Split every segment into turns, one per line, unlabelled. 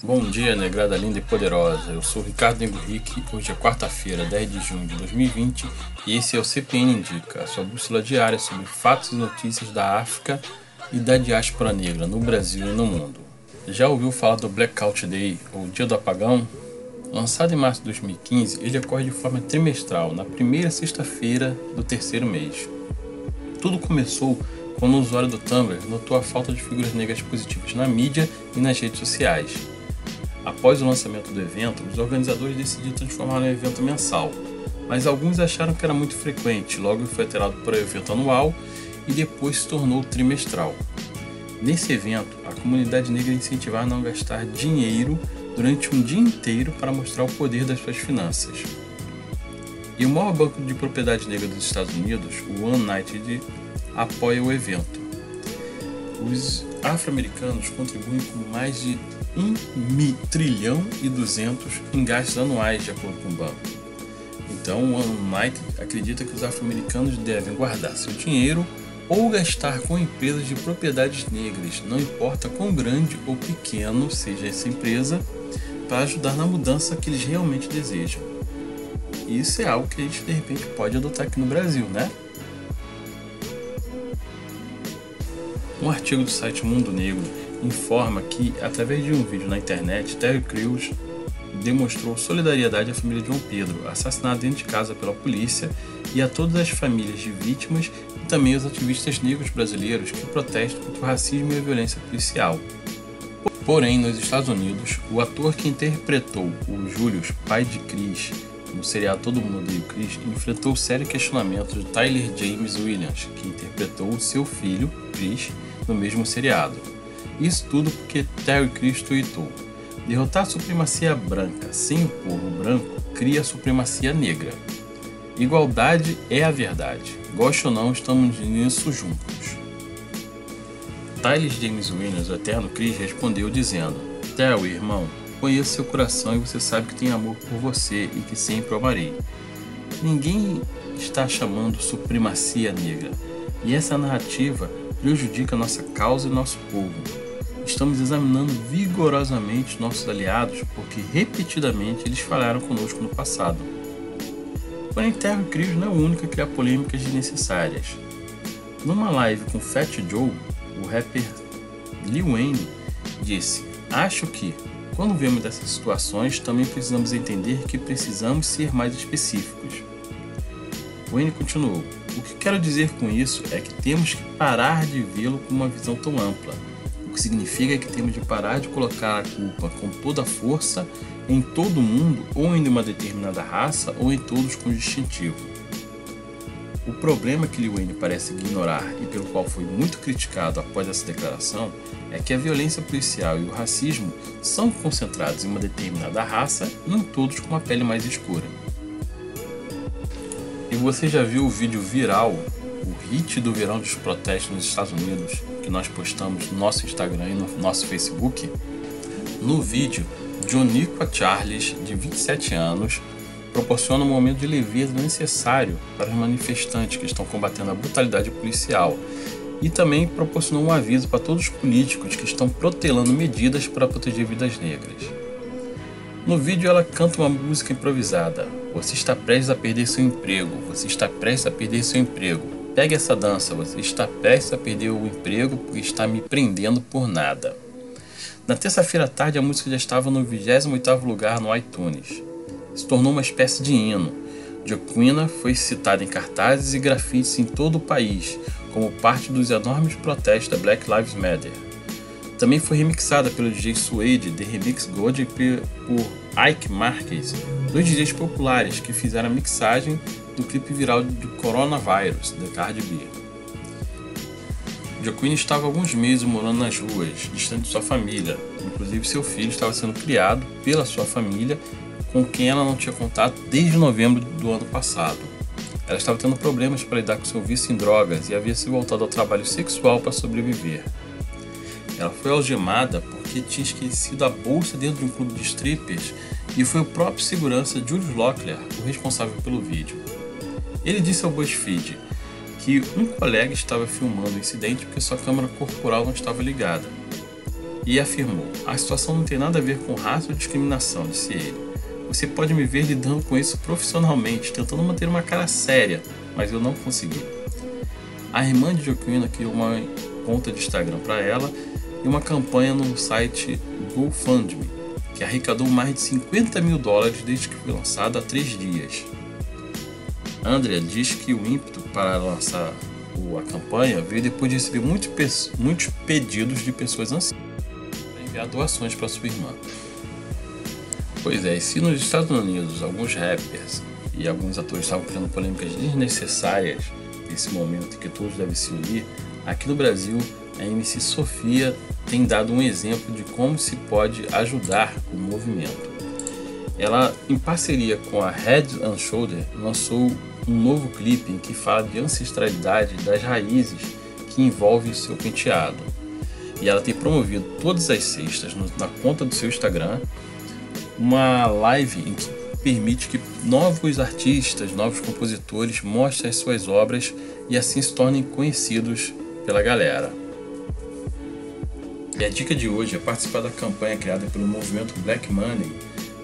Bom dia, negrada linda e poderosa. Eu sou Ricardo Henrique. Hoje é quarta-feira, 10 de junho de 2020 e esse é o CPN Indica, a sua bússola diária sobre fatos e notícias da África e da diáspora negra no Brasil e no mundo. Já ouviu falar do Blackout Day, ou Dia do Apagão? Lançado em março de 2015, ele ocorre de forma trimestral, na primeira sexta-feira do terceiro mês. Tudo começou quando o usuário do Tumblr notou a falta de figuras negras positivas na mídia e nas redes sociais. Após o lançamento do evento, os organizadores decidiram transformar no evento mensal, mas alguns acharam que era muito frequente, logo foi alterado para evento anual e depois se tornou trimestral. Nesse evento, a comunidade negra incentivava a não gastar dinheiro durante um dia inteiro para mostrar o poder das suas finanças. E o maior banco de propriedade negra dos Estados Unidos, o United, apoia o evento. Os afro-americanos contribuem com mais de 1 trilhão e 200 em gastos anuais, de acordo com o banco. Então, o United acredita que os afro-americanos devem guardar seu dinheiro ou gastar com empresas de propriedades negras, não importa quão grande ou pequeno seja essa empresa, para ajudar na mudança que eles realmente desejam. Isso é algo que a gente de repente pode adotar aqui no Brasil, né? Um artigo do site Mundo Negro informa que, através de um vídeo na internet, Terry Crews demonstrou solidariedade à família de João Pedro, assassinado dentro de casa pela polícia, e a todas as famílias de vítimas e também aos ativistas negros brasileiros que protestam contra o racismo e a violência policial. Porém, nos Estados Unidos, o ator que interpretou o Julius, pai de Chris, no seriado Todo Mundo Odeia o Chris, enfrentou sério questionamento de Tyler James Williams, que interpretou o seu filho, Chris, no mesmo seriado. Isso tudo porque Terry Crews tweetou Derrotar a supremacia branca sem o povo branco cria a supremacia negra. Igualdade é a verdade. Goste ou não, estamos nisso juntos. Tyler James Williams, o eterno Chris, respondeu dizendo: Terry, irmão, conheço seu coração e você sabe que tenho amor por você e que sempre o amarei. Ninguém está chamando supremacia negra, e essa narrativa prejudica nossa causa e nosso povo estamos examinando vigorosamente nossos aliados porque repetidamente eles falharam conosco no passado. Porém, Terry Crews não é o único a criar polêmicas desnecessárias. Numa live com Fat Joe, o rapper Lil Wayne disse: Acho que, quando vemos dessas situações, também precisamos entender que precisamos ser mais específicos. Wayne continuou: O que quero dizer com isso é que temos que parar de vê-lo com uma visão tão ampla o que significa que temos de parar de colocar a culpa com toda a força em todo mundo ou em uma determinada raça ou em todos com distintivo. O problema que Lil Wayne parece ignorar e pelo qual foi muito criticado após essa declaração é que a violência policial e o racismo são concentrados em uma determinada raça e em todos com uma pele mais escura. E você já viu o vídeo viral o hit do verão dos protestos nos Estados Unidos, que nós postamos no nosso Instagram e no nosso Facebook, no vídeo, Joniqua Charles, de 27 anos, proporciona um momento de leveza necessário para os manifestantes que estão combatendo a brutalidade policial e também proporcionou um aviso para todos os políticos que estão protelando medidas para proteger vidas negras. No vídeo ela canta uma música improvisada. Você está prestes a perder seu emprego. Você está prestes a perder seu emprego. Pegue essa dança, você está prestes a perder o emprego porque está me prendendo por nada. Na terça-feira à tarde, a música já estava no 28º lugar no iTunes. Se tornou uma espécie de hino. Joaquina foi citada em cartazes e grafites em todo o país, como parte dos enormes protestos da Black Lives Matter. Também foi remixada pelo DJ Suede, The Remix Gold e por Ike Marquez, dois DJs populares que fizeram a mixagem do clipe viral do Coronavirus, da Cardi B. Joaquim estava alguns meses morando nas ruas, distante de sua família. Inclusive, seu filho estava sendo criado pela sua família, com quem ela não tinha contato desde novembro do ano passado. Ela estava tendo problemas para lidar com seu vício em drogas e havia se voltado ao trabalho sexual para sobreviver. Ela foi algemada porque tinha esquecido a bolsa dentro de um clube de strippers e foi o próprio segurança Julius Locklear o responsável pelo vídeo. Ele disse ao BuzzFeed que um colega estava filmando o incidente porque sua câmera corporal não estava ligada. e afirmou: A situação não tem nada a ver com raça ou discriminação, disse ele. Você pode me ver lidando com isso profissionalmente, tentando manter uma cara séria, mas eu não consegui. A irmã de Joaquina criou uma conta de Instagram para ela e uma campanha no site GoFundMe, que arrecadou mais de 50 mil dólares desde que foi lançado há três dias. Andrea diz que o ímpeto para lançar a campanha veio depois de receber muitos, muitos pedidos de pessoas ansiosas para enviar doações para sua irmã. Pois é, se nos Estados Unidos alguns rappers e alguns atores estavam criando polêmicas desnecessárias nesse momento que todos devem se unir, aqui no Brasil a MC Sofia tem dado um exemplo de como se pode ajudar o movimento. Ela, em parceria com a Head and Shoulder, lançou um novo clipe em que fala de ancestralidade das raízes que envolve o seu penteado. E ela tem promovido todas as sextas na conta do seu Instagram uma live em que permite que novos artistas, novos compositores mostrem as suas obras e assim se tornem conhecidos pela galera. E a dica de hoje é participar da campanha criada pelo movimento Black Money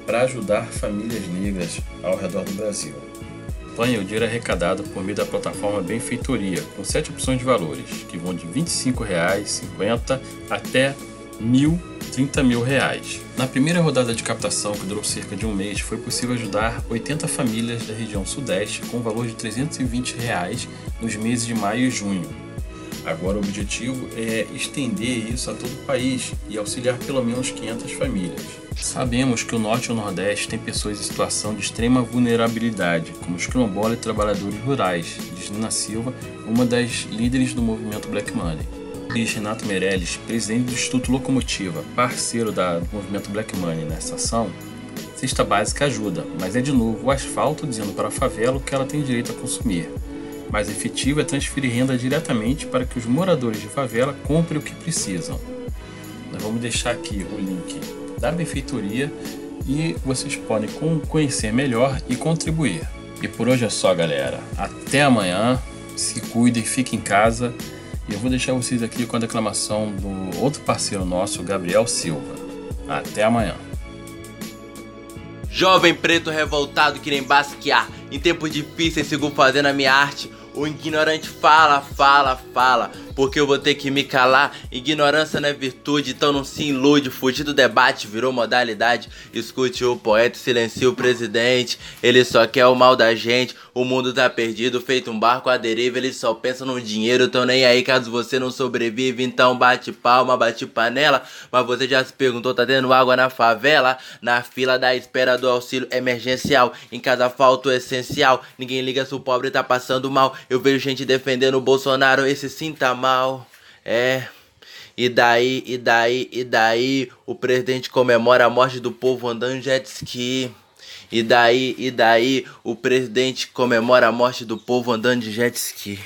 para ajudar famílias negras ao redor do Brasil campanha, o dinheiro é arrecadado por meio da plataforma Benfeitoria, com sete opções de valores, que vão de R$ 25, R$ 50 até 30 mil reais. Na primeira rodada de captação, que durou cerca de um mês, foi possível ajudar 80 famílias da região sudeste com valor de 320 reais nos meses de maio e junho. Agora o objetivo é estender isso a todo o país e auxiliar pelo menos 500 famílias. Sabemos que o Norte e o Nordeste têm pessoas em situação de extrema vulnerabilidade, como os quilombolas e trabalhadores rurais, diz Nina Silva, uma das líderes do movimento Black Money. Diz Renato Meirelles, presidente do Instituto Locomotiva, parceiro da, do movimento Black Money nessa ação, cesta básica ajuda, mas é de novo o asfalto dizendo para a favela o que ela tem direito a consumir. Mais efetivo é transferir renda diretamente para que os moradores de favela comprem o que precisam. Nós vamos deixar aqui o link da benfeitoria e vocês podem conhecer melhor e contribuir. E por hoje é só, galera. Até amanhã. Se cuidem, fiquem em casa. E eu vou deixar vocês aqui com a declamação do outro parceiro nosso, Gabriel Silva. Até amanhã.
Jovem preto revoltado que nem Basquiat. Em tempos difíceis sigo fazendo a minha arte. O ignorante fala, fala, fala porque eu vou ter que me calar. Ignorância não é virtude, então não se ilude. Fugir do debate virou modalidade. Escute o poeta, silencie o presidente. Ele só quer o mal da gente. O mundo tá perdido, feito um barco à deriva. Eles só pensam no dinheiro, tão nem aí caso você não sobrevive. Então bate palma, bate panela. Mas você já se perguntou: tá tendo água na favela? Na fila da espera do auxílio emergencial. Em casa falta o essencial. Ninguém liga se o pobre tá passando mal. Eu vejo gente defendendo o Bolsonaro, esse sim tá mal. É. E daí, e daí, e daí, o presidente comemora a morte do povo andando jet ski. E daí, e daí, o presidente comemora a morte do povo andando de jet ski.